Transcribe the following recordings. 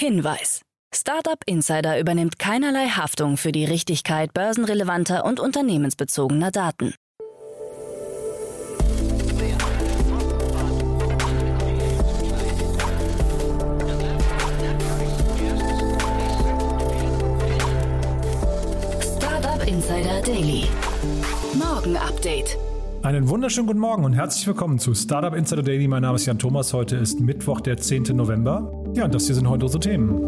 Hinweis. Startup Insider übernimmt keinerlei Haftung für die Richtigkeit börsenrelevanter und unternehmensbezogener Daten. Startup Insider Daily. Morgen Update. Einen wunderschönen guten Morgen und herzlich willkommen zu Startup Insider Daily. Mein Name ist Jan Thomas. Heute ist Mittwoch, der 10. November. Ja, das hier sind heute unsere Themen.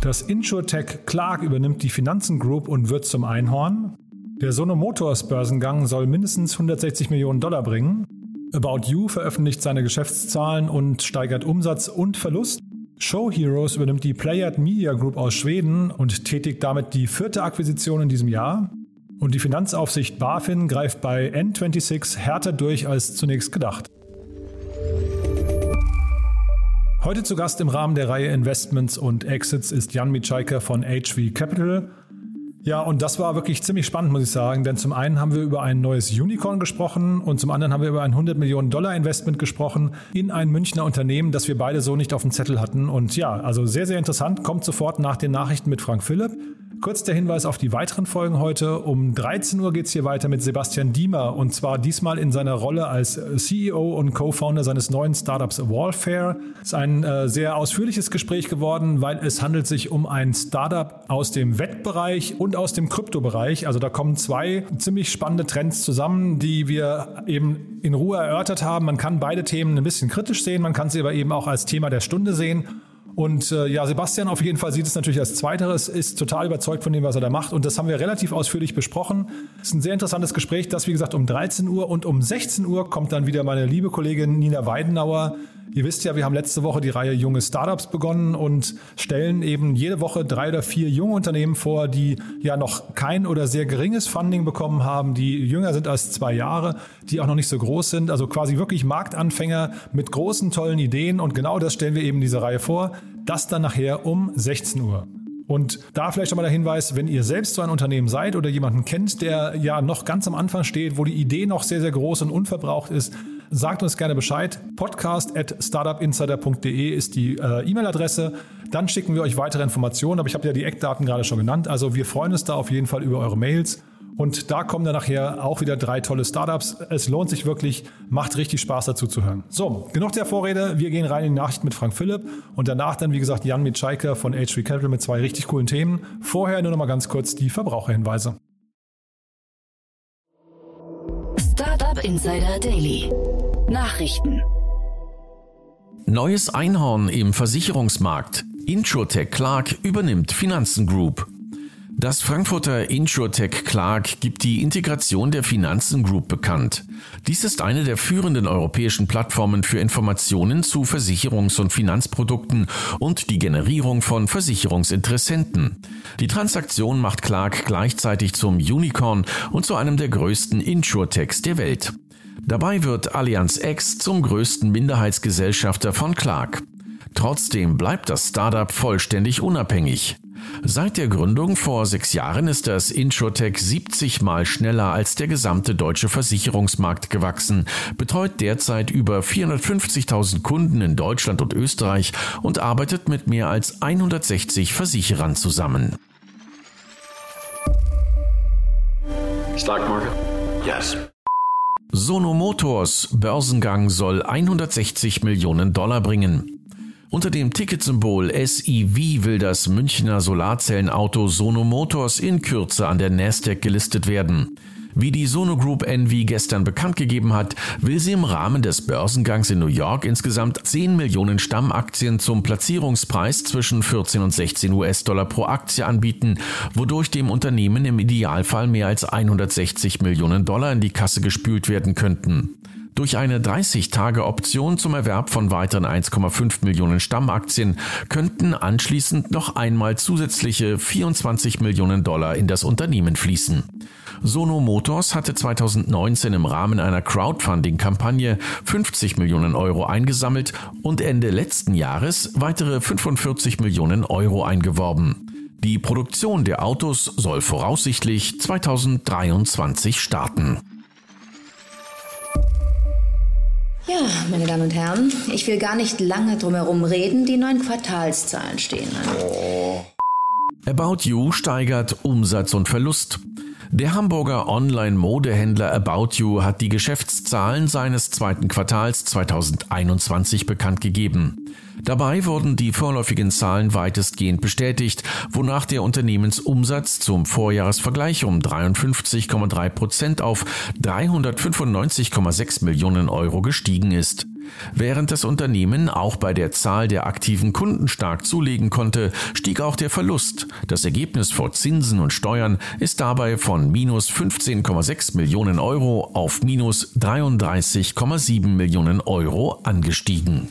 Das InsurTech Clark übernimmt die Finanzen Group und wird zum Einhorn. Der Sono Motors Börsengang soll mindestens 160 Millionen Dollar bringen. About You veröffentlicht seine Geschäftszahlen und steigert Umsatz und Verlust. Show Heroes übernimmt die Playard Media Group aus Schweden und tätigt damit die vierte Akquisition in diesem Jahr. Und die Finanzaufsicht BaFin greift bei N26 härter durch als zunächst gedacht. Heute zu Gast im Rahmen der Reihe Investments und Exits ist Jan Mitschaiker von HV Capital. Ja, und das war wirklich ziemlich spannend, muss ich sagen, denn zum einen haben wir über ein neues Unicorn gesprochen und zum anderen haben wir über ein 100 Millionen Dollar Investment gesprochen in ein Münchner Unternehmen, das wir beide so nicht auf dem Zettel hatten. Und ja, also sehr, sehr interessant, kommt sofort nach den Nachrichten mit Frank Philipp. Kurz der Hinweis auf die weiteren Folgen heute. Um 13 Uhr geht es hier weiter mit Sebastian Diemer und zwar diesmal in seiner Rolle als CEO und Co-Founder seines neuen Startups Wallfare. Es ist ein äh, sehr ausführliches Gespräch geworden, weil es handelt sich um ein Startup aus dem Wettbereich und aus dem Kryptobereich. Also da kommen zwei ziemlich spannende Trends zusammen, die wir eben in Ruhe erörtert haben. Man kann beide Themen ein bisschen kritisch sehen, man kann sie aber eben auch als Thema der Stunde sehen. Und äh, ja, Sebastian auf jeden Fall sieht es natürlich als Zweiteres, ist total überzeugt von dem, was er da macht. Und das haben wir relativ ausführlich besprochen. Es ist ein sehr interessantes Gespräch, das wie gesagt um 13 Uhr und um 16 Uhr kommt dann wieder meine liebe Kollegin Nina Weidenauer Ihr wisst ja, wir haben letzte Woche die Reihe Junge Startups begonnen und stellen eben jede Woche drei oder vier junge Unternehmen vor, die ja noch kein oder sehr geringes Funding bekommen haben, die jünger sind als zwei Jahre, die auch noch nicht so groß sind, also quasi wirklich Marktanfänger mit großen, tollen Ideen und genau das stellen wir eben in dieser Reihe vor. Das dann nachher um 16 Uhr. Und da vielleicht schon mal der Hinweis, wenn ihr selbst so ein Unternehmen seid oder jemanden kennt, der ja noch ganz am Anfang steht, wo die Idee noch sehr, sehr groß und unverbraucht ist, sagt uns gerne Bescheid. Podcast at startupinsider.de ist die äh, E-Mail-Adresse. Dann schicken wir euch weitere Informationen, aber ich habe ja die Eckdaten gerade schon genannt. Also wir freuen uns da auf jeden Fall über eure Mails. Und da kommen dann nachher auch wieder drei tolle Startups. Es lohnt sich wirklich, macht richtig Spaß dazu zu hören. So, genug der Vorrede. Wir gehen rein in die Nachricht mit Frank Philipp und danach dann, wie gesagt, Jan Mitschaiker von H3 Capital mit zwei richtig coolen Themen. Vorher nur noch mal ganz kurz die Verbraucherhinweise. Startup Insider Daily. Nachrichten. Neues Einhorn im Versicherungsmarkt. Insurtech Clark übernimmt Finanzen Group. Das Frankfurter InsurTech Clark gibt die Integration der Finanzen Group bekannt. Dies ist eine der führenden europäischen Plattformen für Informationen zu Versicherungs- und Finanzprodukten und die Generierung von Versicherungsinteressenten. Die Transaktion macht Clark gleichzeitig zum Unicorn und zu einem der größten InsurTechs der Welt. Dabei wird Allianz X zum größten Minderheitsgesellschafter von Clark. Trotzdem bleibt das Startup vollständig unabhängig. Seit der Gründung vor sechs Jahren ist das Insurtech 70 Mal schneller als der gesamte deutsche Versicherungsmarkt gewachsen, betreut derzeit über 450.000 Kunden in Deutschland und Österreich und arbeitet mit mehr als 160 Versicherern zusammen. Stock market? Yes. Sono Motors Börsengang soll 160 Millionen Dollar bringen. Unter dem Ticketsymbol SEV will das Münchner Solarzellenauto Sono Motors in Kürze an der Nasdaq gelistet werden. Wie die Sono Group NV gestern bekannt gegeben hat, will sie im Rahmen des Börsengangs in New York insgesamt 10 Millionen Stammaktien zum Platzierungspreis zwischen 14 und 16 US-Dollar pro Aktie anbieten, wodurch dem Unternehmen im Idealfall mehr als 160 Millionen Dollar in die Kasse gespült werden könnten. Durch eine 30-Tage-Option zum Erwerb von weiteren 1,5 Millionen Stammaktien könnten anschließend noch einmal zusätzliche 24 Millionen Dollar in das Unternehmen fließen. Sono Motors hatte 2019 im Rahmen einer Crowdfunding-Kampagne 50 Millionen Euro eingesammelt und Ende letzten Jahres weitere 45 Millionen Euro eingeworben. Die Produktion der Autos soll voraussichtlich 2023 starten. Ja, meine Damen und Herren, ich will gar nicht lange drumherum reden. Die neuen Quartalszahlen stehen an. Oh. About You steigert Umsatz und Verlust. Der Hamburger Online-Modehändler About You hat die Geschäftszahlen seines zweiten Quartals 2021 bekannt gegeben. Dabei wurden die vorläufigen Zahlen weitestgehend bestätigt, wonach der Unternehmensumsatz zum Vorjahresvergleich um 53,3 Prozent auf 395,6 Millionen Euro gestiegen ist. Während das Unternehmen auch bei der Zahl der aktiven Kunden stark zulegen konnte, stieg auch der Verlust. Das Ergebnis vor Zinsen und Steuern ist dabei von minus 15,6 Millionen Euro auf minus 33,7 Millionen Euro angestiegen.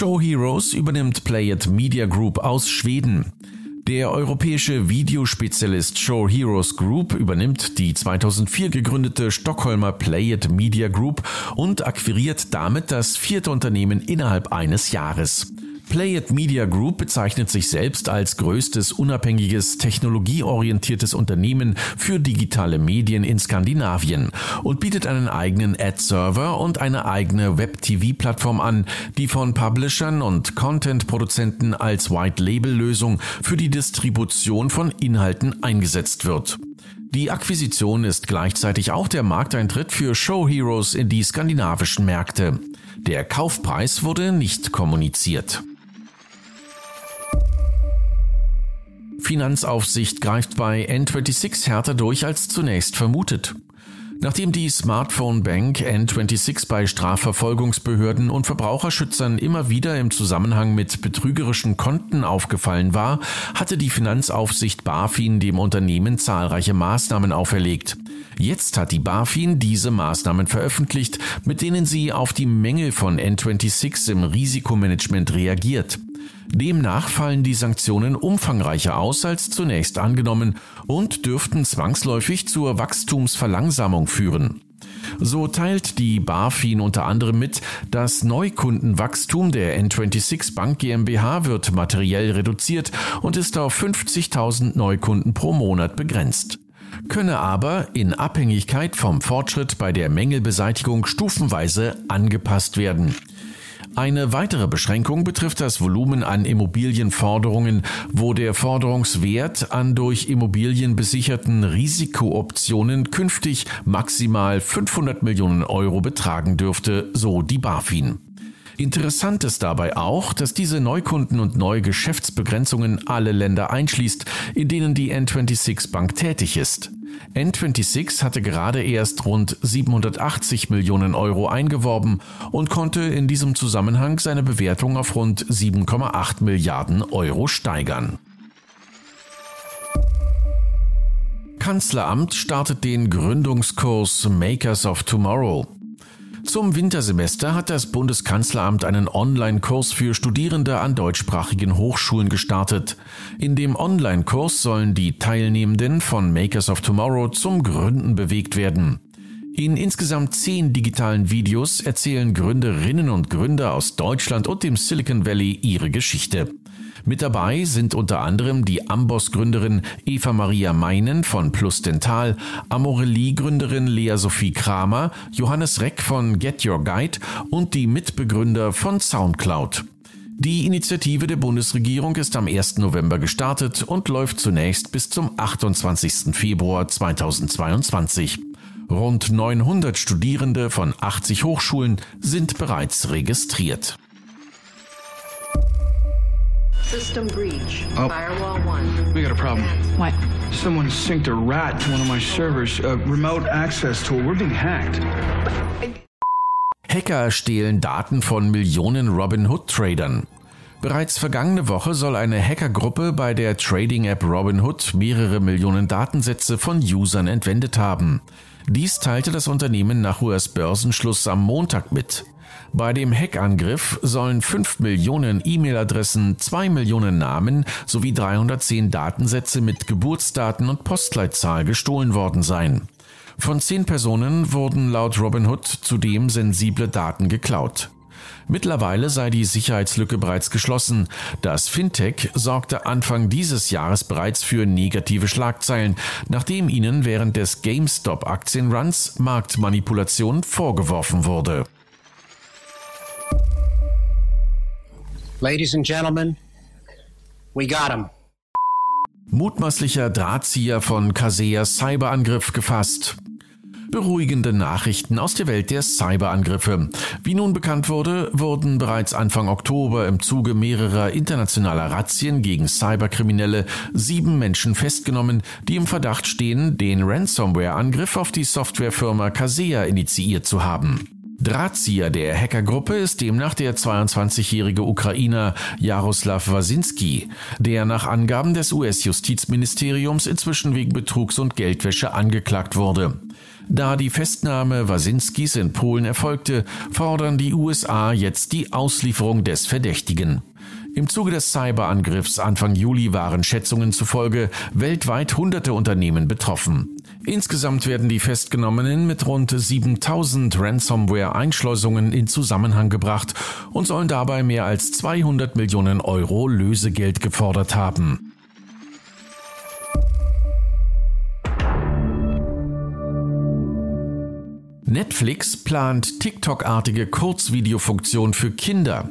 Show Heroes übernimmt Play It Media Group aus Schweden. Der europäische Videospezialist Show Heroes Group übernimmt die 2004 gegründete Stockholmer Play It Media Group und akquiriert damit das vierte Unternehmen innerhalb eines Jahres. Play It Media Group bezeichnet sich selbst als größtes unabhängiges technologieorientiertes Unternehmen für digitale Medien in Skandinavien und bietet einen eigenen Ad-Server und eine eigene Web-TV-Plattform an, die von Publishern und Content-Produzenten als White-Label-Lösung für die Distribution von Inhalten eingesetzt wird. Die Akquisition ist gleichzeitig auch der Markteintritt für Show Heroes in die skandinavischen Märkte. Der Kaufpreis wurde nicht kommuniziert. Finanzaufsicht greift bei N26 härter durch als zunächst vermutet. Nachdem die Smartphone Bank N26 bei Strafverfolgungsbehörden und Verbraucherschützern immer wieder im Zusammenhang mit betrügerischen Konten aufgefallen war, hatte die Finanzaufsicht BaFin dem Unternehmen zahlreiche Maßnahmen auferlegt. Jetzt hat die BaFin diese Maßnahmen veröffentlicht, mit denen sie auf die Mängel von N26 im Risikomanagement reagiert. Demnach fallen die Sanktionen umfangreicher aus als zunächst angenommen und dürften zwangsläufig zur Wachstumsverlangsamung führen. So teilt die BaFin unter anderem mit, das Neukundenwachstum der N26 Bank GmbH wird materiell reduziert und ist auf 50.000 Neukunden pro Monat begrenzt könne aber in Abhängigkeit vom Fortschritt bei der Mängelbeseitigung stufenweise angepasst werden. Eine weitere Beschränkung betrifft das Volumen an Immobilienforderungen, wo der Forderungswert an durch Immobilien besicherten Risikooptionen künftig maximal 500 Millionen Euro betragen dürfte, so die BaFin. Interessant ist dabei auch, dass diese Neukunden- und Neugeschäftsbegrenzungen alle Länder einschließt, in denen die N26 Bank tätig ist. N26 hatte gerade erst rund 780 Millionen Euro eingeworben und konnte in diesem Zusammenhang seine Bewertung auf rund 7,8 Milliarden Euro steigern. Kanzleramt startet den Gründungskurs Makers of Tomorrow. Zum Wintersemester hat das Bundeskanzleramt einen Online-Kurs für Studierende an deutschsprachigen Hochschulen gestartet. In dem Online-Kurs sollen die Teilnehmenden von Makers of Tomorrow zum Gründen bewegt werden. In insgesamt zehn digitalen Videos erzählen Gründerinnen und Gründer aus Deutschland und dem Silicon Valley ihre Geschichte. Mit dabei sind unter anderem die Amboss-Gründerin Eva Maria Meinen von Plus Dental, Amorelie-Gründerin Lea Sophie Kramer, Johannes Reck von Get Your Guide und die Mitbegründer von Soundcloud. Die Initiative der Bundesregierung ist am 1. November gestartet und läuft zunächst bis zum 28. Februar 2022. Rund 900 Studierende von 80 Hochschulen sind bereits registriert. System breach. Oh. Firewall 1. We got a problem. What? Someone synced a rat to one of my servers. A remote access tool. We're being hacked. Hacker stehlen Daten von Millionen Robinhood-Tradern. Bereits vergangene Woche soll eine Hackergruppe bei der Trading-App Robinhood mehrere Millionen Datensätze von Usern entwendet haben. Dies teilte das Unternehmen nach US-Börsenschluss am Montag mit. Bei dem Hackangriff sollen 5 Millionen E-Mail-Adressen, 2 Millionen Namen sowie 310 Datensätze mit Geburtsdaten und Postleitzahl gestohlen worden sein. Von 10 Personen wurden laut Robinhood zudem sensible Daten geklaut. Mittlerweile sei die Sicherheitslücke bereits geschlossen. Das Fintech sorgte Anfang dieses Jahres bereits für negative Schlagzeilen, nachdem ihnen während des GameStop-Aktienruns Marktmanipulation vorgeworfen wurde. Ladies and gentlemen, we got him. Mutmaßlicher Drahtzieher von Kasea Cyberangriff gefasst. Beruhigende Nachrichten aus der Welt der Cyberangriffe. Wie nun bekannt wurde, wurden bereits Anfang Oktober im Zuge mehrerer internationaler Razzien gegen Cyberkriminelle sieben Menschen festgenommen, die im Verdacht stehen, den Ransomware-Angriff auf die Softwarefirma Kasea initiiert zu haben. Drahtzieher der Hackergruppe ist demnach der 22-jährige Ukrainer Jaroslav Wasinski, der nach Angaben des US-Justizministeriums inzwischen wegen Betrugs und Geldwäsche angeklagt wurde. Da die Festnahme Wasinskis in Polen erfolgte, fordern die USA jetzt die Auslieferung des Verdächtigen. Im Zuge des Cyberangriffs Anfang Juli waren Schätzungen zufolge weltweit hunderte Unternehmen betroffen. Insgesamt werden die Festgenommenen mit rund 7000 Ransomware-Einschleusungen in Zusammenhang gebracht und sollen dabei mehr als 200 Millionen Euro Lösegeld gefordert haben. Netflix plant TikTok-artige Kurzvideofunktion für Kinder.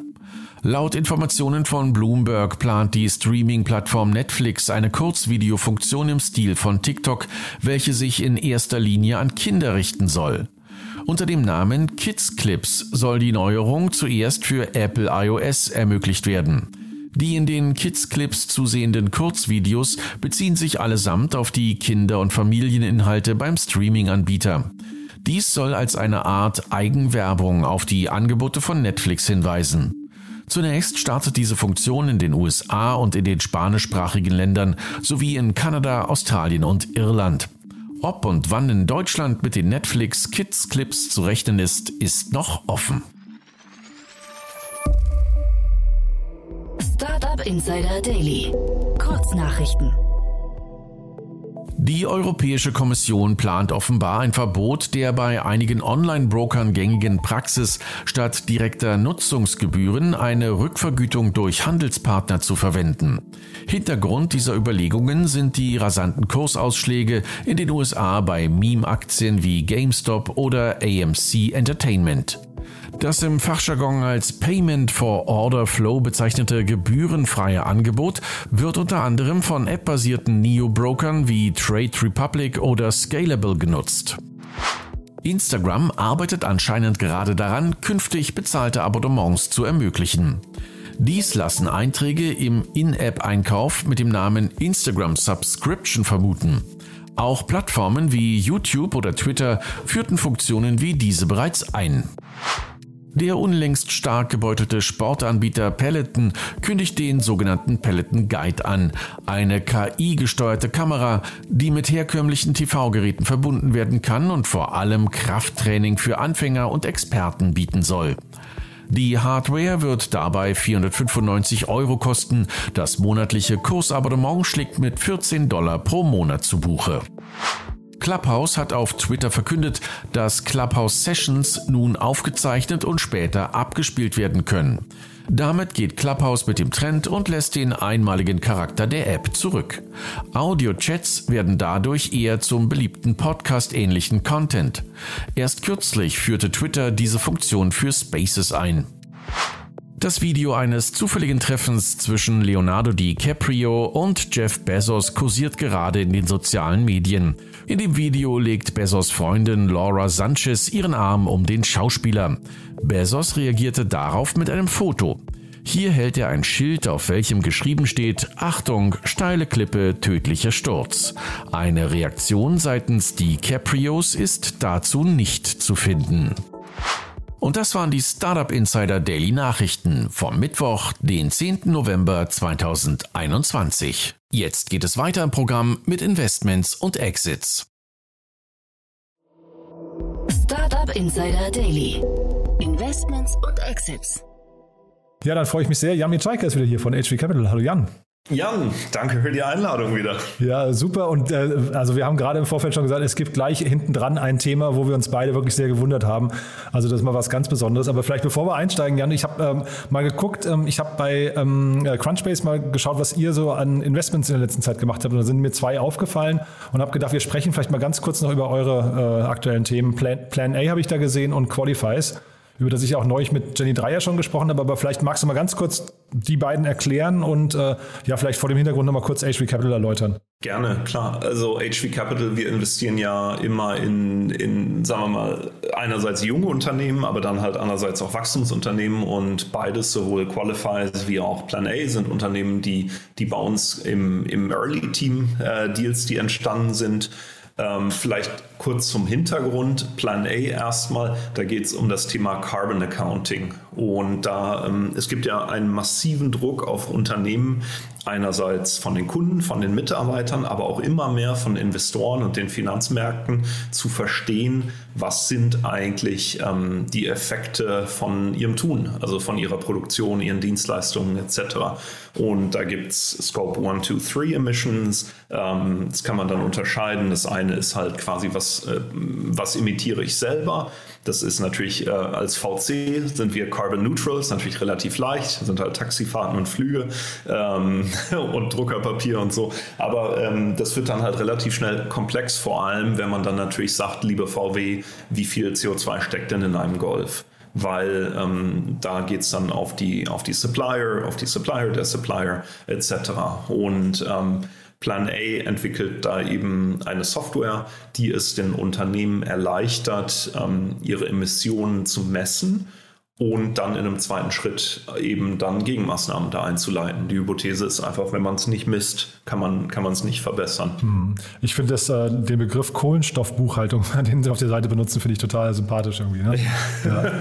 Laut Informationen von Bloomberg plant die Streaming-Plattform Netflix eine Kurzvideofunktion im Stil von TikTok, welche sich in erster Linie an Kinder richten soll. Unter dem Namen Kids Clips soll die Neuerung zuerst für Apple iOS ermöglicht werden. Die in den Kids Clips zusehenden Kurzvideos beziehen sich allesamt auf die Kinder- und Familieninhalte beim Streaming-Anbieter. Dies soll als eine Art Eigenwerbung auf die Angebote von Netflix hinweisen. Zunächst startet diese Funktion in den USA und in den spanischsprachigen Ländern sowie in Kanada, Australien und Irland. Ob und wann in Deutschland mit den Netflix Kids Clips zu rechnen ist, ist noch offen. Startup Insider Daily. Kurznachrichten. Die Europäische Kommission plant offenbar ein Verbot der bei einigen Online-Brokern gängigen Praxis, statt direkter Nutzungsgebühren eine Rückvergütung durch Handelspartner zu verwenden. Hintergrund dieser Überlegungen sind die rasanten Kursausschläge in den USA bei Meme-Aktien wie GameStop oder AMC Entertainment. Das im Fachjargon als Payment for Order Flow bezeichnete gebührenfreie Angebot wird unter anderem von App-basierten Neo-Brokern wie Trade Republic oder Scalable genutzt. Instagram arbeitet anscheinend gerade daran, künftig bezahlte Abonnements zu ermöglichen. Dies lassen Einträge im In-App-Einkauf mit dem Namen Instagram Subscription vermuten. Auch Plattformen wie YouTube oder Twitter führten Funktionen wie diese bereits ein. Der unlängst stark gebeutelte Sportanbieter Peloton kündigt den sogenannten Peloton Guide an, eine KI-gesteuerte Kamera, die mit herkömmlichen TV-Geräten verbunden werden kann und vor allem Krafttraining für Anfänger und Experten bieten soll. Die Hardware wird dabei 495 Euro kosten. Das monatliche Kursabonnement schlägt mit 14 Dollar pro Monat zu Buche. Clubhouse hat auf Twitter verkündet, dass Clubhouse Sessions nun aufgezeichnet und später abgespielt werden können. Damit geht Clubhouse mit dem Trend und lässt den einmaligen Charakter der App zurück. Audio-Chats werden dadurch eher zum beliebten Podcast-ähnlichen Content. Erst kürzlich führte Twitter diese Funktion für Spaces ein. Das Video eines zufälligen Treffens zwischen Leonardo DiCaprio und Jeff Bezos kursiert gerade in den sozialen Medien. In dem Video legt Bezos Freundin Laura Sanchez ihren Arm um den Schauspieler. Bezos reagierte darauf mit einem Foto. Hier hält er ein Schild, auf welchem geschrieben steht Achtung, steile Klippe, tödlicher Sturz. Eine Reaktion seitens DiCaprios ist dazu nicht zu finden. Und das waren die Startup Insider Daily Nachrichten vom Mittwoch, den 10. November 2021. Jetzt geht es weiter im Programm mit Investments und Exits. Startup Insider Daily. Investments und Exits. Ja, dann freue ich mich sehr. Jan Mitschaiker ist wieder hier von HV Capital. Hallo Jan. Jan, danke für die Einladung wieder. Ja, super. Und äh, also wir haben gerade im Vorfeld schon gesagt, es gibt gleich hinten dran ein Thema, wo wir uns beide wirklich sehr gewundert haben. Also das ist mal was ganz Besonderes. Aber vielleicht bevor wir einsteigen, Jan, ich habe ähm, mal geguckt, ähm, ich habe bei ähm, Crunchbase mal geschaut, was ihr so an Investments in der letzten Zeit gemacht habt. Und da sind mir zwei aufgefallen und habe gedacht, wir sprechen vielleicht mal ganz kurz noch über eure äh, aktuellen Themen. Plan, Plan A habe ich da gesehen und Qualifies über das ich auch neulich mit Jenny Dreier schon gesprochen habe, aber vielleicht magst du mal ganz kurz die beiden erklären und äh, ja, vielleicht vor dem Hintergrund nochmal kurz HV Capital erläutern. Gerne, klar. Also HV Capital, wir investieren ja immer in, in, sagen wir mal, einerseits junge Unternehmen, aber dann halt andererseits auch Wachstumsunternehmen und beides, sowohl Qualifies wie auch Plan A, sind Unternehmen, die, die bei uns im, im Early-Team äh, Deals, die entstanden sind. Ähm, vielleicht kurz zum Hintergrund. Plan A erstmal, da geht es um das Thema Carbon Accounting. Und da ähm, es gibt ja einen massiven Druck auf Unternehmen, einerseits von den Kunden, von den Mitarbeitern, aber auch immer mehr von Investoren und den Finanzmärkten zu verstehen, was sind eigentlich ähm, die Effekte von ihrem Tun, also von ihrer Produktion, ihren Dienstleistungen etc. Und da gibt es Scope 1, 2, 3 Emissions. Ähm, das kann man dann unterscheiden. Das eine ist halt quasi, was, äh, was emitiere ich selber das ist natürlich äh, als VC sind wir Carbon Neutral, ist natürlich relativ leicht, sind halt Taxifahrten und Flüge ähm, und Druckerpapier und so. Aber ähm, das wird dann halt relativ schnell komplex, vor allem wenn man dann natürlich sagt, liebe VW, wie viel CO2 steckt denn in einem Golf? weil ähm, da geht es dann auf die, auf die Supplier, auf die Supplier der Supplier etc. Und ähm, Plan A entwickelt da eben eine Software, die es den Unternehmen erleichtert, ähm, ihre Emissionen zu messen und dann in einem zweiten Schritt eben dann Gegenmaßnahmen da einzuleiten. Die Hypothese ist einfach, wenn man es nicht misst, kann man kann es nicht verbessern. Hm. Ich finde äh, den Begriff Kohlenstoffbuchhaltung, den Sie auf der Seite benutzen, finde ich total sympathisch irgendwie. Ne? Ja. ja.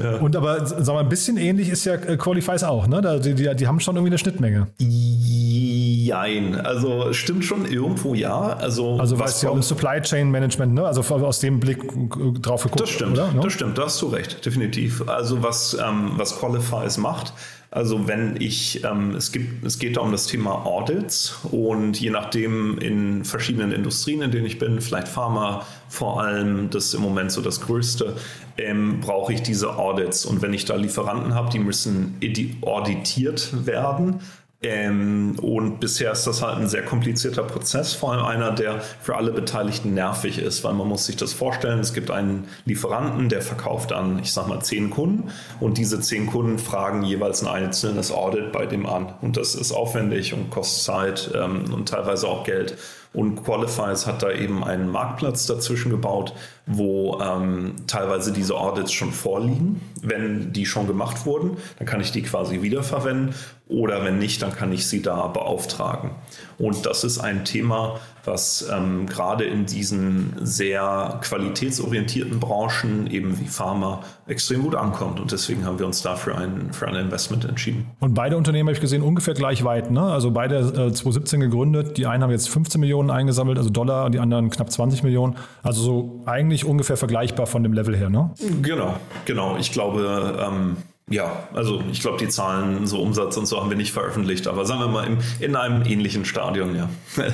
ja. Und aber sag mal, ein bisschen ähnlich ist ja äh, Qualifies auch, ne? Die, die, die haben schon irgendwie eine Schnittmenge. Jein. Also stimmt schon irgendwo ja. Also, also was ja um Supply Chain Management, ne? Also aus dem Blick äh, drauf geguckt. Das stimmt, oder? das stimmt, da hast du recht, definitiv definitiv. Also was, ähm, was Qualifies macht, also wenn ich, ähm, es, gibt, es geht da um das Thema Audits und je nachdem in verschiedenen Industrien, in denen ich bin, vielleicht Pharma vor allem, das ist im Moment so das Größte, ähm, brauche ich diese Audits. Und wenn ich da Lieferanten habe, die müssen auditiert werden, ähm, und bisher ist das halt ein sehr komplizierter Prozess, vor allem einer, der für alle Beteiligten nervig ist, weil man muss sich das vorstellen, es gibt einen Lieferanten, der verkauft an, ich sag mal, zehn Kunden und diese zehn Kunden fragen jeweils ein einzelnes Audit bei dem an. Und das ist aufwendig und kostet Zeit ähm, und teilweise auch Geld. Und Qualifies hat da eben einen Marktplatz dazwischen gebaut, wo ähm, teilweise diese Audits schon vorliegen. Wenn die schon gemacht wurden, dann kann ich die quasi wiederverwenden oder wenn nicht, dann kann ich sie da beauftragen. Und das ist ein Thema, was ähm, gerade in diesen sehr qualitätsorientierten Branchen, eben wie Pharma, extrem gut ankommt. Und deswegen haben wir uns dafür ein, für ein Investment entschieden. Und beide Unternehmen habe ich gesehen ungefähr gleich weit. Ne? Also beide äh, 2017 gegründet. Die einen haben jetzt 15 Millionen eingesammelt, also Dollar, die anderen knapp 20 Millionen. Also so eigentlich ungefähr vergleichbar von dem Level her. Ne? Genau, genau. Ich glaube, ähm, ja, also ich glaube, die Zahlen, so Umsatz und so haben wir nicht veröffentlicht, aber sagen wir mal im, in einem ähnlichen Stadion, ja.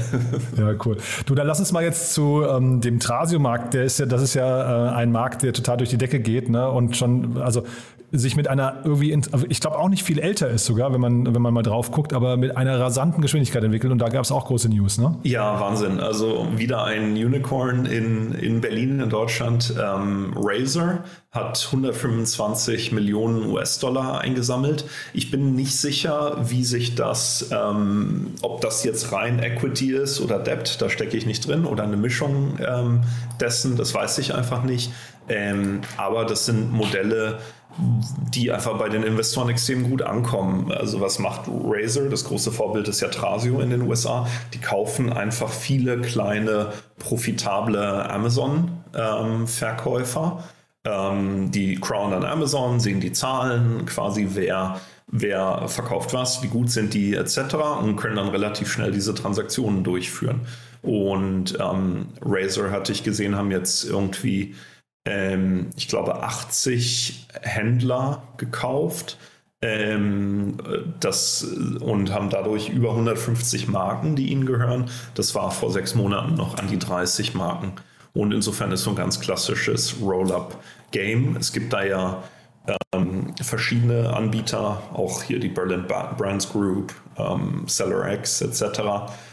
ja, cool. Du, dann lass uns mal jetzt zu ähm, dem Trasio-Markt. Der ist ja, das ist ja äh, ein Markt, der total durch die Decke geht, ne? Und schon, also sich mit einer irgendwie, also ich glaube auch nicht viel älter ist sogar, wenn man, wenn man mal drauf guckt, aber mit einer rasanten Geschwindigkeit entwickelt und da gab es auch große News, ne? Ja, Wahnsinn. Also wieder ein Unicorn in, in Berlin, in Deutschland. Ähm, Razer hat 125 Millionen US-Dollar eingesammelt. Ich bin nicht sicher, wie sich das, ähm, ob das jetzt rein Equity ist oder Debt, da stecke ich nicht drin, oder eine Mischung ähm, dessen, das weiß ich einfach nicht. Ähm, aber das sind Modelle, die einfach bei den Investoren extrem gut ankommen. Also was macht Razer? Das große Vorbild ist ja Trasio in den USA. Die kaufen einfach viele kleine, profitable Amazon-Verkäufer. Ähm, die crown an Amazon, sehen die Zahlen, quasi wer, wer verkauft was, wie gut sind die etc. und können dann relativ schnell diese Transaktionen durchführen. Und ähm, Razer, hatte ich gesehen, haben jetzt irgendwie ähm, ich glaube, 80 Händler gekauft, Ähm, das, und haben dadurch über 150 Marken, die ihnen gehören. Das war vor sechs Monaten noch an die 30 Marken. Und insofern ist so ein ganz klassisches Roll-up-Game. Es gibt da ja ähm, verschiedene Anbieter, auch hier die Berlin Brands Group, ähm, Seller X etc.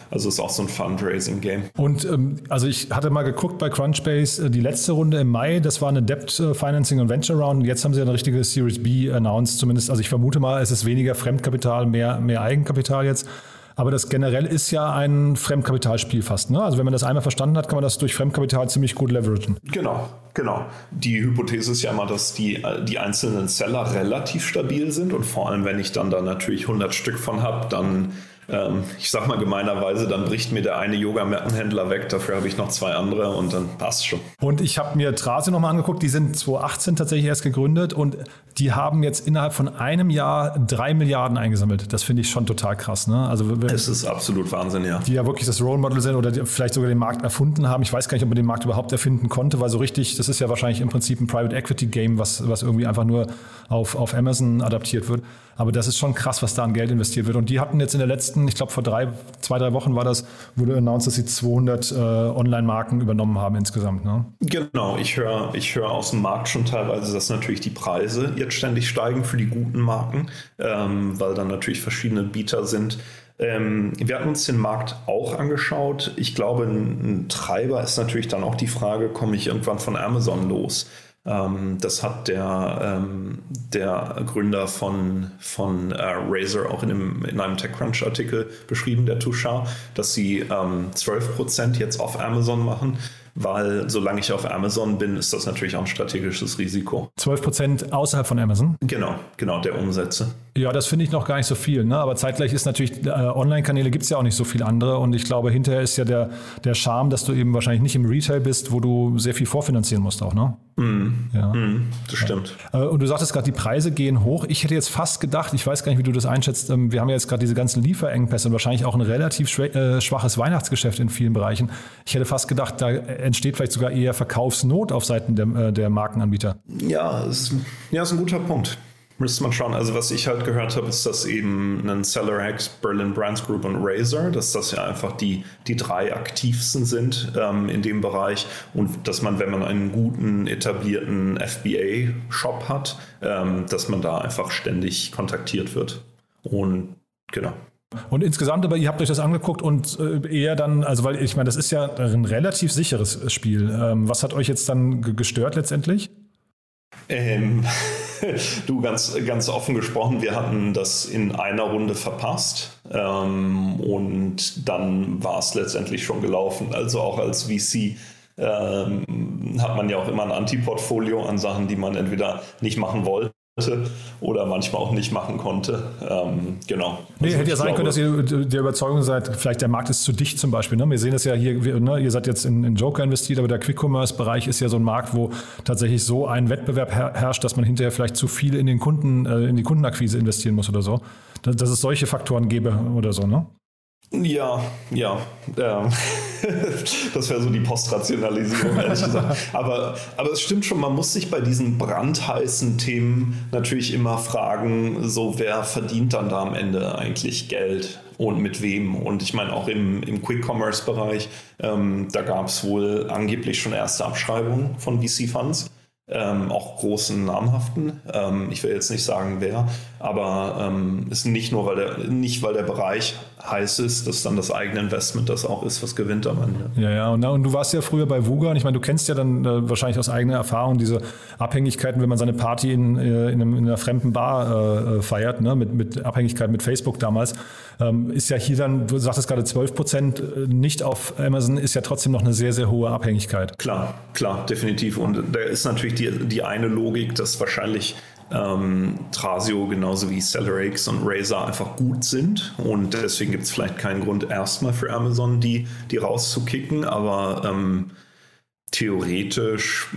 Also ist auch so ein Fundraising-Game. Und ähm, also ich hatte mal geguckt bei Crunchbase, äh, die letzte Runde im Mai, das war eine Debt äh, Financing und Venture Round. Jetzt haben sie eine richtige Series B announced, zumindest. Also ich vermute mal, es ist weniger Fremdkapital, mehr, mehr Eigenkapital jetzt. Aber das generell ist ja ein Fremdkapitalspiel fast. Ne? Also wenn man das einmal verstanden hat, kann man das durch Fremdkapital ziemlich gut leveragen. Genau, genau. Die Hypothese ist ja immer, dass die, die einzelnen Seller relativ stabil sind und vor allem, wenn ich dann da natürlich 100 Stück von habe, dann ähm, ich sag mal gemeinerweise, dann bricht mir der eine Yoga-Mattenhändler weg, dafür habe ich noch zwei andere und dann passt schon. Und ich habe mir Trase nochmal angeguckt, die sind 2018 tatsächlich erst gegründet und die haben jetzt innerhalb von einem Jahr drei Milliarden eingesammelt. Das finde ich schon total krass. Ne? Also, es ist absolut Wahnsinn, ja. Die ja wirklich das Role Model sind oder vielleicht sogar den Markt erfunden haben. Ich weiß gar nicht, ob man den Markt überhaupt erfinden konnte, weil so richtig, das ist ja wahrscheinlich im Prinzip ein Private Equity Game, was, was irgendwie einfach nur auf, auf Amazon adaptiert wird. Aber das ist schon krass, was da an Geld investiert wird. Und die hatten jetzt in der letzten, ich glaube vor drei, zwei, drei Wochen war das, wurde announced, dass sie 200 äh, Online-Marken übernommen haben insgesamt. Ne? Genau, ich höre ich hör aus dem Markt schon teilweise, dass natürlich die Preise jetzt ständig steigen für die guten Marken, ähm, weil dann natürlich verschiedene Bieter sind. Ähm, wir hatten uns den Markt auch angeschaut. Ich glaube, ein, ein Treiber ist natürlich dann auch die Frage, komme ich irgendwann von Amazon los? Ähm, das hat der, ähm, der Gründer von, von äh, Razer auch in einem, in einem TechCrunch-Artikel beschrieben, der Tushar, dass sie ähm, 12% jetzt auf Amazon machen weil solange ich auf Amazon bin, ist das natürlich auch ein strategisches Risiko. 12 Prozent außerhalb von Amazon? Genau, genau, der Umsätze. Ja, das finde ich noch gar nicht so viel. Ne? Aber zeitgleich ist natürlich, äh, Online-Kanäle gibt es ja auch nicht so viele andere. Und ich glaube, hinterher ist ja der, der Charme, dass du eben wahrscheinlich nicht im Retail bist, wo du sehr viel vorfinanzieren musst auch, ne? Mm, ja. Mm, das stimmt. Ja. Äh, und du sagtest gerade, die Preise gehen hoch. Ich hätte jetzt fast gedacht, ich weiß gar nicht, wie du das einschätzt, ähm, wir haben ja jetzt gerade diese ganzen Lieferengpässe und wahrscheinlich auch ein relativ äh, schwaches Weihnachtsgeschäft in vielen Bereichen. Ich hätte fast gedacht, da entsteht vielleicht sogar eher Verkaufsnot auf Seiten der, äh, der Markenanbieter. Ja, ist, ja, ist ein guter Punkt. Müsste man schauen. Also was ich halt gehört habe, ist, dass eben ein SellerX, Berlin Brands Group und Razer, dass das ja einfach die, die drei aktivsten sind ähm, in dem Bereich und dass man, wenn man einen guten etablierten FBA-Shop hat, ähm, dass man da einfach ständig kontaktiert wird. Und genau. Und insgesamt, aber ihr habt euch das angeguckt und äh, eher dann, also weil ich meine, das ist ja ein relativ sicheres Spiel. Ähm, was hat euch jetzt dann gestört letztendlich? Ähm, du, ganz, ganz offen gesprochen, wir hatten das in einer Runde verpasst ähm, und dann war es letztendlich schon gelaufen. Also auch als VC ähm, hat man ja auch immer ein Anti-Portfolio an Sachen, die man entweder nicht machen wollte oder manchmal auch nicht machen konnte. Ähm, genau. Nee, also hätte ja sein können, dass ihr der Überzeugung seid, vielleicht der Markt ist zu dicht zum Beispiel. Ne? Wir sehen das ja hier, ne? ihr seid jetzt in, in Joker investiert, aber der Quick-Commerce-Bereich ist ja so ein Markt, wo tatsächlich so ein Wettbewerb her herrscht, dass man hinterher vielleicht zu viel in den Kunden, äh, in die Kundenakquise investieren muss oder so. Dass, dass es solche Faktoren gäbe oder so, ne? Ja, ja. Ähm, das wäre so die Postrationalisierung, ehrlich gesagt. Aber, aber es stimmt schon, man muss sich bei diesen brandheißen Themen natürlich immer fragen, so wer verdient dann da am Ende eigentlich Geld und mit wem? Und ich meine, auch im, im Quick-Commerce-Bereich, ähm, da gab es wohl angeblich schon erste Abschreibungen von VC-Funds ähm, auch großen namhaften. Ähm, ich will jetzt nicht sagen wer, aber ähm, ist nicht nur, weil der, nicht weil der Bereich heiß ist, dass dann das eigene Investment das auch ist, was gewinnt am Ende. Ja, ja, und, und du warst ja früher bei Vuga und ich meine, du kennst ja dann äh, wahrscheinlich aus eigener Erfahrung diese Abhängigkeiten, wenn man seine Party in, äh, in, einem, in einer fremden Bar äh, feiert, ne? mit, mit Abhängigkeit mit Facebook damals. Ähm, ist ja hier dann, du sagtest gerade 12 Prozent äh, nicht auf Amazon, ist ja trotzdem noch eine sehr, sehr hohe Abhängigkeit. Klar, klar, definitiv. Und da ist natürlich die, die eine Logik, dass wahrscheinlich ähm, Trasio genauso wie CellerX und Razer einfach gut sind und deswegen gibt es vielleicht keinen Grund erstmal für Amazon die, die rauszukicken, aber ähm, theoretisch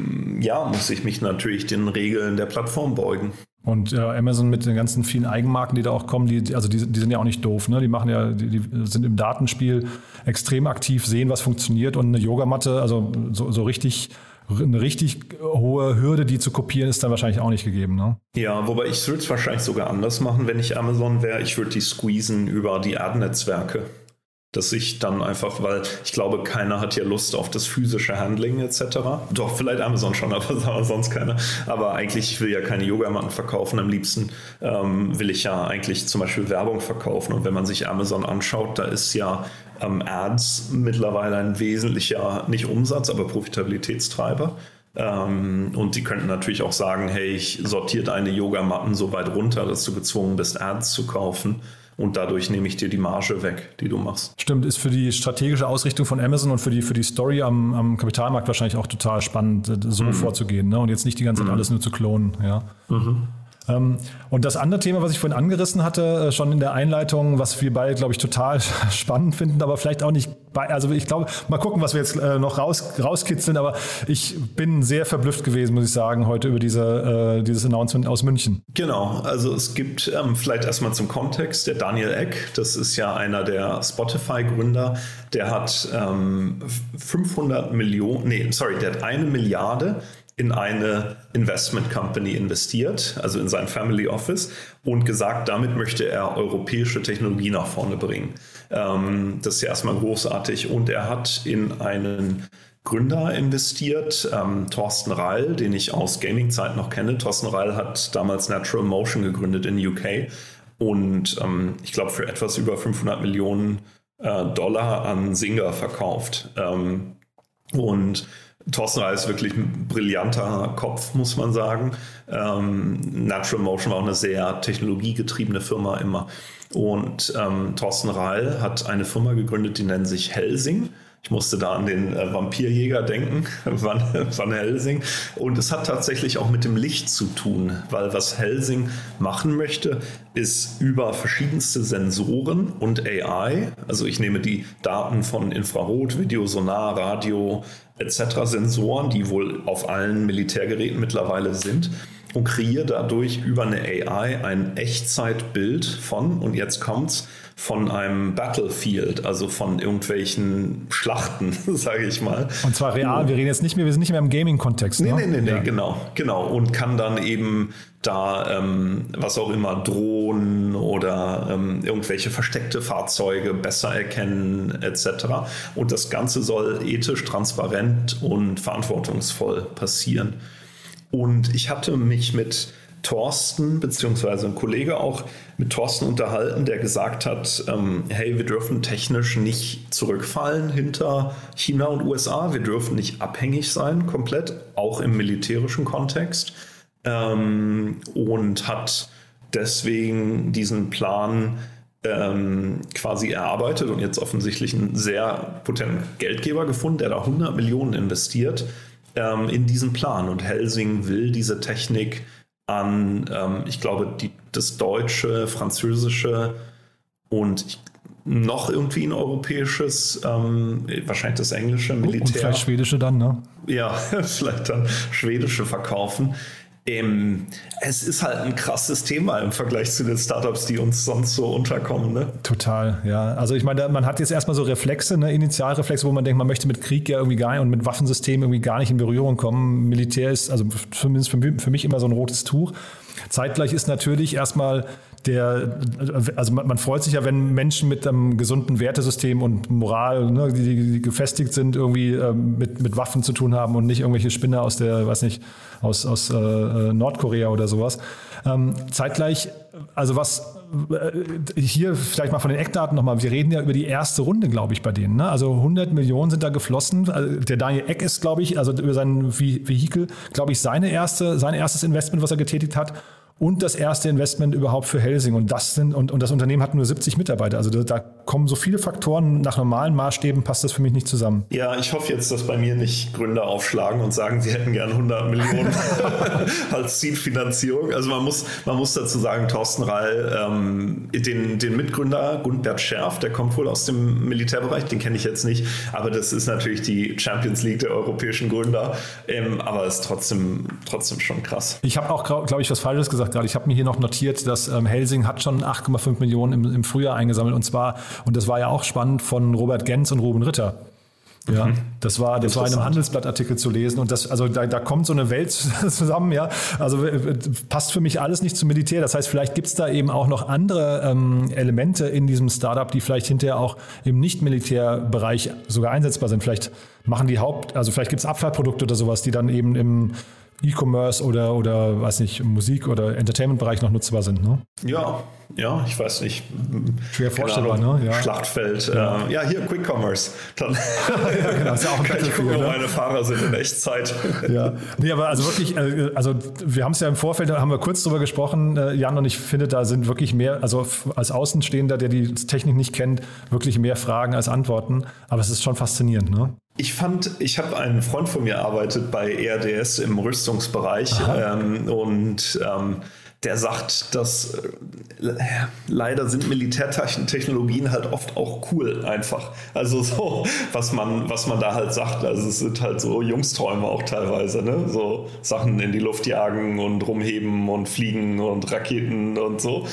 ja, muss ich mich natürlich den Regeln der Plattform beugen. Und äh, Amazon mit den ganzen vielen Eigenmarken, die da auch kommen, die, also die, die sind ja auch nicht doof. Ne? Die machen ja, die, die, sind im Datenspiel extrem aktiv, sehen, was funktioniert und eine Yogamatte, also so, so richtig eine richtig hohe Hürde, die zu kopieren, ist dann wahrscheinlich auch nicht gegeben. Ne? Ja, wobei ich würde es wahrscheinlich sogar anders machen, wenn ich Amazon wäre. Ich würde die squeezen über die Ad-Netzwerke dass ich dann einfach, weil ich glaube, keiner hat ja Lust auf das physische Handling etc. Doch, vielleicht Amazon schon, aber sonst keiner. Aber eigentlich, ich will ja keine Yogamatten verkaufen. Am liebsten ähm, will ich ja eigentlich zum Beispiel Werbung verkaufen. Und wenn man sich Amazon anschaut, da ist ja ähm, Ads mittlerweile ein wesentlicher, nicht Umsatz, aber Profitabilitätstreiber. Ähm, und die könnten natürlich auch sagen, hey, ich sortiere deine Yogamatten so weit runter, dass du gezwungen bist, Ads zu kaufen und dadurch nehme ich dir die Marge weg, die du machst. Stimmt, ist für die strategische Ausrichtung von Amazon und für die, für die Story am, am Kapitalmarkt wahrscheinlich auch total spannend, so mhm. vorzugehen ne? und jetzt nicht die ganze Zeit mhm. alles nur zu klonen. Ja. Mhm. Ähm, und das andere Thema, was ich vorhin angerissen hatte, äh, schon in der Einleitung, was wir beide, glaube ich, total spannend finden, aber vielleicht auch nicht bei, also ich glaube, mal gucken, was wir jetzt äh, noch raus, rauskitzeln, aber ich bin sehr verblüfft gewesen, muss ich sagen, heute über diese, äh, dieses Announcement aus München. Genau, also es gibt ähm, vielleicht erstmal zum Kontext, der Daniel Eck, das ist ja einer der Spotify-Gründer, der hat ähm, 500 Millionen, nee, sorry, der hat eine Milliarde in eine Investment Company investiert, also in sein Family Office, und gesagt, damit möchte er europäische Technologie nach vorne bringen. Ähm, das ist ja erstmal großartig. Und er hat in einen Gründer investiert, ähm, Thorsten Reil, den ich aus Gaming-Zeit noch kenne. Thorsten Reil hat damals Natural Motion gegründet in UK und ähm, ich glaube für etwas über 500 Millionen äh, Dollar an Singer verkauft. Ähm, und Thorsten ist wirklich ein brillanter Kopf, muss man sagen. Ähm, Natural Motion war auch eine sehr technologiegetriebene Firma immer. Und ähm, Thorsten Reil hat eine Firma gegründet, die nennt sich Helsing. Ich musste da an den äh, Vampirjäger denken, Van, Van Helsing. Und es hat tatsächlich auch mit dem Licht zu tun, weil was Helsing machen möchte, ist über verschiedenste Sensoren und AI, also ich nehme die Daten von Infrarot, Video, Sonar, Radio etc. Sensoren, die wohl auf allen Militärgeräten mittlerweile sind, und kreiere dadurch über eine AI ein Echtzeitbild von, und jetzt kommt's, von einem Battlefield, also von irgendwelchen Schlachten, sage ich mal. Und zwar real, wir reden jetzt nicht mehr, wir sind nicht mehr im Gaming-Kontext. Ne? Nee, nee, nee, ja. nee, genau, genau. Und kann dann eben da, ähm, was auch immer, Drohnen oder ähm, irgendwelche versteckte Fahrzeuge besser erkennen, etc. Und das Ganze soll ethisch, transparent und verantwortungsvoll passieren. Und ich hatte mich mit Thorsten, beziehungsweise ein Kollege auch, mit Thorsten unterhalten, der gesagt hat, ähm, hey, wir dürfen technisch nicht zurückfallen hinter China und USA, wir dürfen nicht abhängig sein komplett, auch im militärischen Kontext. Ähm, und hat deswegen diesen Plan ähm, quasi erarbeitet und jetzt offensichtlich einen sehr potenten Geldgeber gefunden, der da 100 Millionen investiert ähm, in diesen Plan. Und Helsing will diese Technik an, ähm, ich glaube, die, das Deutsche, Französische und ich, noch irgendwie ein europäisches, ähm, wahrscheinlich das englische Militär. Und vielleicht schwedische dann, ne? Ja, vielleicht dann schwedische verkaufen. Ähm, es ist halt ein krasses Thema im Vergleich zu den Startups, die uns sonst so unterkommen. Ne? Total, ja. Also ich meine, man hat jetzt erstmal so Reflexe, ne, Initialreflexe, wo man denkt, man möchte mit Krieg ja irgendwie gar nicht und mit Waffensystemen irgendwie gar nicht in Berührung kommen. Militär ist also zumindest für mich immer so ein rotes Tuch. Zeitgleich ist natürlich erstmal der, also man, man, freut sich ja, wenn Menschen mit einem gesunden Wertesystem und Moral, ne, die, die, gefestigt sind, irgendwie äh, mit, mit Waffen zu tun haben und nicht irgendwelche Spinner aus der, weiß nicht, aus, aus äh, äh Nordkorea oder sowas. Ähm, zeitgleich, also was äh, hier vielleicht mal von den Eckdaten nochmal, wir reden ja über die erste Runde, glaube ich, bei denen. Ne? Also 100 Millionen sind da geflossen. Also der Daniel Eck ist, glaube ich, also über sein Vehikel, glaube ich, seine erste, sein erstes Investment, was er getätigt hat und das erste Investment überhaupt für Helsing. Und das sind, und, und das Unternehmen hat nur 70 Mitarbeiter. Also da, da, kommen so viele Faktoren, nach normalen Maßstäben passt das für mich nicht zusammen. Ja, ich hoffe jetzt, dass bei mir nicht Gründer aufschlagen und sagen, sie hätten gern 100 Millionen als Zielfinanzierung. Also man muss, man muss dazu sagen, Thorsten Reil, ähm, den, den Mitgründer Gundbert Scherf, der kommt wohl aus dem Militärbereich, den kenne ich jetzt nicht, aber das ist natürlich die Champions League der europäischen Gründer. Ähm, aber ist trotzdem, trotzdem schon krass. Ich habe auch, glaube ich, was Falsches gesagt gerade. Ich habe mir hier noch notiert, dass ähm, Helsing hat schon 8,5 Millionen im, im Frühjahr eingesammelt und zwar, und das war ja auch spannend, von Robert Gens und Ruben Ritter. Ja, mhm. das war, das war in einem Handelsblattartikel zu lesen und das, also da, da kommt so eine Welt zusammen, ja. Also äh, passt für mich alles nicht zum Militär. Das heißt, vielleicht gibt es da eben auch noch andere ähm, Elemente in diesem Startup, die vielleicht hinterher auch im Nicht-Militärbereich sogar einsetzbar sind. Vielleicht machen die Haupt, also vielleicht gibt es Abfallprodukte oder sowas, die dann eben im E-Commerce oder, oder weiß nicht, Musik- oder Entertainment-Bereich noch nutzbar sind. Ne? Ja, ja, ich weiß nicht. Schwer vorstellbar, ne? Ja. Schlachtfeld. Ja. Äh, ja, hier Quick Commerce. Dann ja, genau, ist ja auch ein kann ich gucken, ne? meine Fahrer sind in Echtzeit. ja, nee, aber also wirklich, äh, also wir haben es ja im Vorfeld, da haben wir kurz drüber gesprochen, äh, Jan, und ich finde, da sind wirklich mehr, also als Außenstehender, der die Technik nicht kennt, wirklich mehr Fragen als Antworten. Aber es ist schon faszinierend, ne? Ich fand, ich habe einen Freund von mir arbeitet bei ERDS im Rüstungsbereich ähm, und ähm, der sagt, dass äh, leider sind Militärtechnologien halt oft auch cool einfach. Also so, was man, was man da halt sagt. Also es sind halt so Jungsträume auch teilweise, ne? So Sachen in die Luft jagen und rumheben und fliegen und Raketen und so.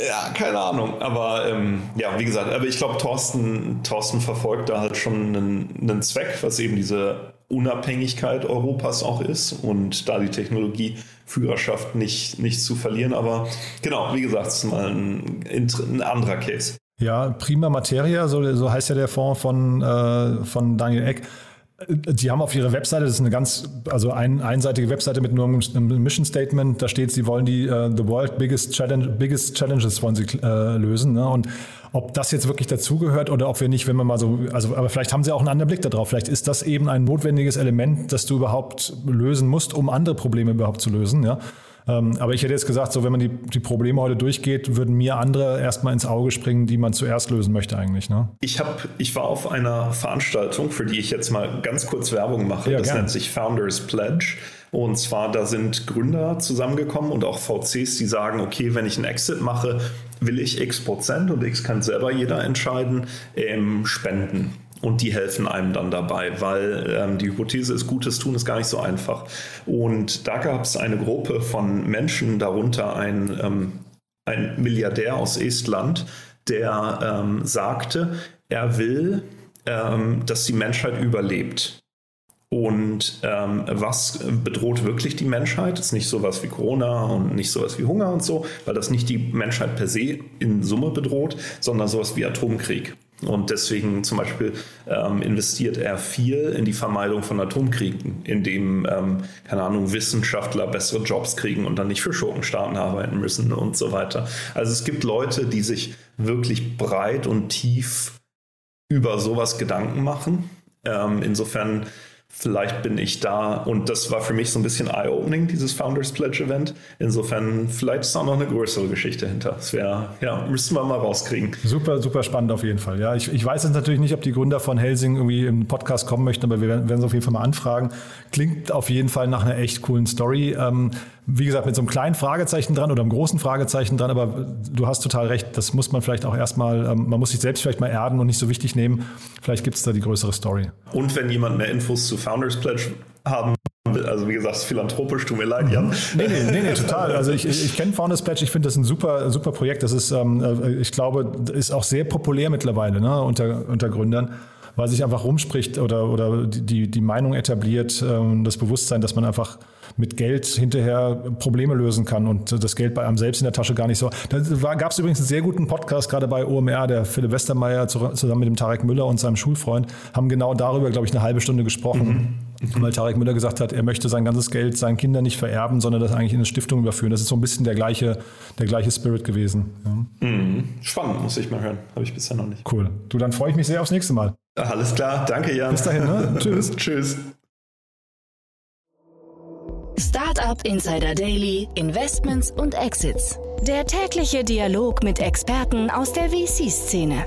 Ja, keine Ahnung. Aber ähm, ja, wie gesagt, aber ich glaube, Thorsten, Thorsten verfolgt da halt schon einen, einen Zweck, was eben diese Unabhängigkeit Europas auch ist und da die Technologieführerschaft nicht, nicht zu verlieren. Aber genau, wie gesagt, es ist mal ein, ein anderer Case. Ja, Prima Materia, so, so heißt ja der Fonds von, äh, von Daniel Eck. Die haben auf ihrer Webseite, das ist eine ganz, also ein, einseitige Webseite mit nur einem Mission Statement, da steht, sie wollen die uh, The World Biggest, Challenge, biggest Challenges wollen sie uh, lösen. Ne? Und ob das jetzt wirklich dazugehört oder ob wir nicht, wenn wir mal so, also, aber vielleicht haben sie auch einen anderen Blick darauf. Vielleicht ist das eben ein notwendiges Element, das du überhaupt lösen musst, um andere Probleme überhaupt zu lösen, ja. Ähm, aber ich hätte jetzt gesagt, so wenn man die, die Probleme heute durchgeht, würden mir andere erstmal ins Auge springen, die man zuerst lösen möchte eigentlich. Ne? Ich, hab, ich war auf einer Veranstaltung, für die ich jetzt mal ganz kurz Werbung mache. Ja, das gern. nennt sich Founders Pledge. Und zwar, da sind Gründer zusammengekommen und auch VCs, die sagen, okay, wenn ich einen Exit mache, will ich x Prozent und x kann selber jeder entscheiden, ähm, spenden und die helfen einem dann dabei, weil ähm, die Hypothese ist, Gutes tun ist gar nicht so einfach. Und da gab es eine Gruppe von Menschen, darunter ein, ähm, ein Milliardär aus Estland, der ähm, sagte, er will, ähm, dass die Menschheit überlebt. Und ähm, was bedroht wirklich die Menschheit? Ist nicht sowas wie Corona und nicht sowas wie Hunger und so, weil das nicht die Menschheit per se in Summe bedroht, sondern sowas wie Atomkrieg. Und deswegen zum Beispiel ähm, investiert er viel in die Vermeidung von Atomkriegen, indem, ähm, keine Ahnung, Wissenschaftler bessere Jobs kriegen und dann nicht für Schurkenstaaten arbeiten müssen und so weiter. Also es gibt Leute, die sich wirklich breit und tief über sowas Gedanken machen. Ähm, insofern vielleicht bin ich da und das war für mich so ein bisschen eye-opening, dieses Founders Pledge Event. Insofern, vielleicht ist auch noch eine größere Geschichte hinter. Das wäre, ja, müssten wir mal rauskriegen. Super, super spannend auf jeden Fall. Ja, ich, ich weiß jetzt natürlich nicht, ob die Gründer von Helsing irgendwie im Podcast kommen möchten, aber wir werden, werden sie auf jeden Fall mal anfragen. Klingt auf jeden Fall nach einer echt coolen Story. Ähm, wie gesagt, mit so einem kleinen Fragezeichen dran oder einem großen Fragezeichen dran, aber du hast total recht, das muss man vielleicht auch erstmal, ähm, man muss sich selbst vielleicht mal erden und nicht so wichtig nehmen. Vielleicht gibt es da die größere Story. Und wenn jemand mehr Infos zu Founders Pledge haben also wie gesagt, philanthropisch, tut mir leid, Jan. Nee, nee, nee, nee total. Also ich, ich kenne Founders Pledge, ich finde das ein super, super Projekt. Das ist, ähm, äh, ich glaube, ist auch sehr populär mittlerweile ne, unter, unter Gründern weil sich einfach rumspricht oder, oder die, die Meinung etabliert, ähm, das Bewusstsein, dass man einfach mit Geld hinterher Probleme lösen kann und das Geld bei einem selbst in der Tasche gar nicht so. Da gab es übrigens einen sehr guten Podcast, gerade bei OMR, der Philipp Westermeier zusammen mit dem Tarek Müller und seinem Schulfreund, haben genau darüber, glaube ich, eine halbe Stunde gesprochen. Mhm. Weil Tarek Müller gesagt hat, er möchte sein ganzes Geld seinen Kindern nicht vererben, sondern das eigentlich in eine Stiftung überführen. Das ist so ein bisschen der gleiche, der gleiche Spirit gewesen. Ja. Mhm. Spannend, muss ich mal hören. Habe ich bisher noch nicht. Cool. Du, dann freue ich mich sehr aufs nächste Mal. Alles klar, danke Jan. Bis dahin, ne? Tschüss. Tschüss. Startup Insider Daily, Investments und Exits. Der tägliche Dialog mit Experten aus der VC-Szene.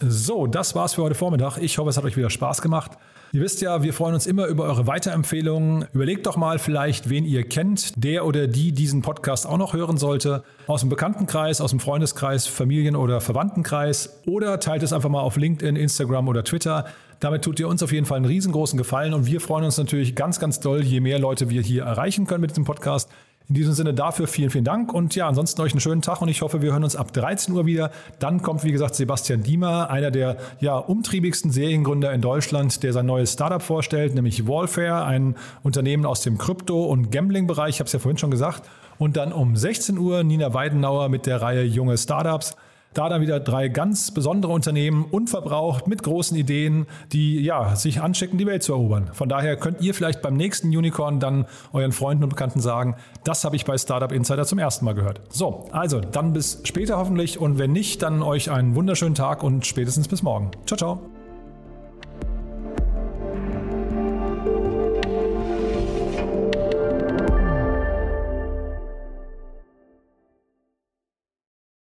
So, das war's für heute Vormittag. Ich hoffe, es hat euch wieder Spaß gemacht. Ihr wisst ja, wir freuen uns immer über eure Weiterempfehlungen. Überlegt doch mal vielleicht, wen ihr kennt, der oder die diesen Podcast auch noch hören sollte. Aus dem Bekanntenkreis, aus dem Freundeskreis, Familien- oder Verwandtenkreis. Oder teilt es einfach mal auf LinkedIn, Instagram oder Twitter. Damit tut ihr uns auf jeden Fall einen riesengroßen Gefallen und wir freuen uns natürlich ganz, ganz doll, je mehr Leute wir hier erreichen können mit diesem Podcast. In diesem Sinne dafür vielen, vielen Dank und ja, ansonsten euch einen schönen Tag und ich hoffe, wir hören uns ab 13 Uhr wieder. Dann kommt, wie gesagt, Sebastian Diemer, einer der ja, umtriebigsten Seriengründer in Deutschland, der sein neues Startup vorstellt, nämlich Wallfair, ein Unternehmen aus dem Krypto- und Gambling-Bereich, ich habe es ja vorhin schon gesagt. Und dann um 16 Uhr Nina Weidenauer mit der Reihe Junge Startups. Da dann wieder drei ganz besondere Unternehmen, unverbraucht, mit großen Ideen, die ja, sich anschicken, die Welt zu erobern. Von daher könnt ihr vielleicht beim nächsten Unicorn dann euren Freunden und Bekannten sagen, das habe ich bei Startup Insider zum ersten Mal gehört. So, also dann bis später hoffentlich und wenn nicht, dann euch einen wunderschönen Tag und spätestens bis morgen. Ciao, ciao.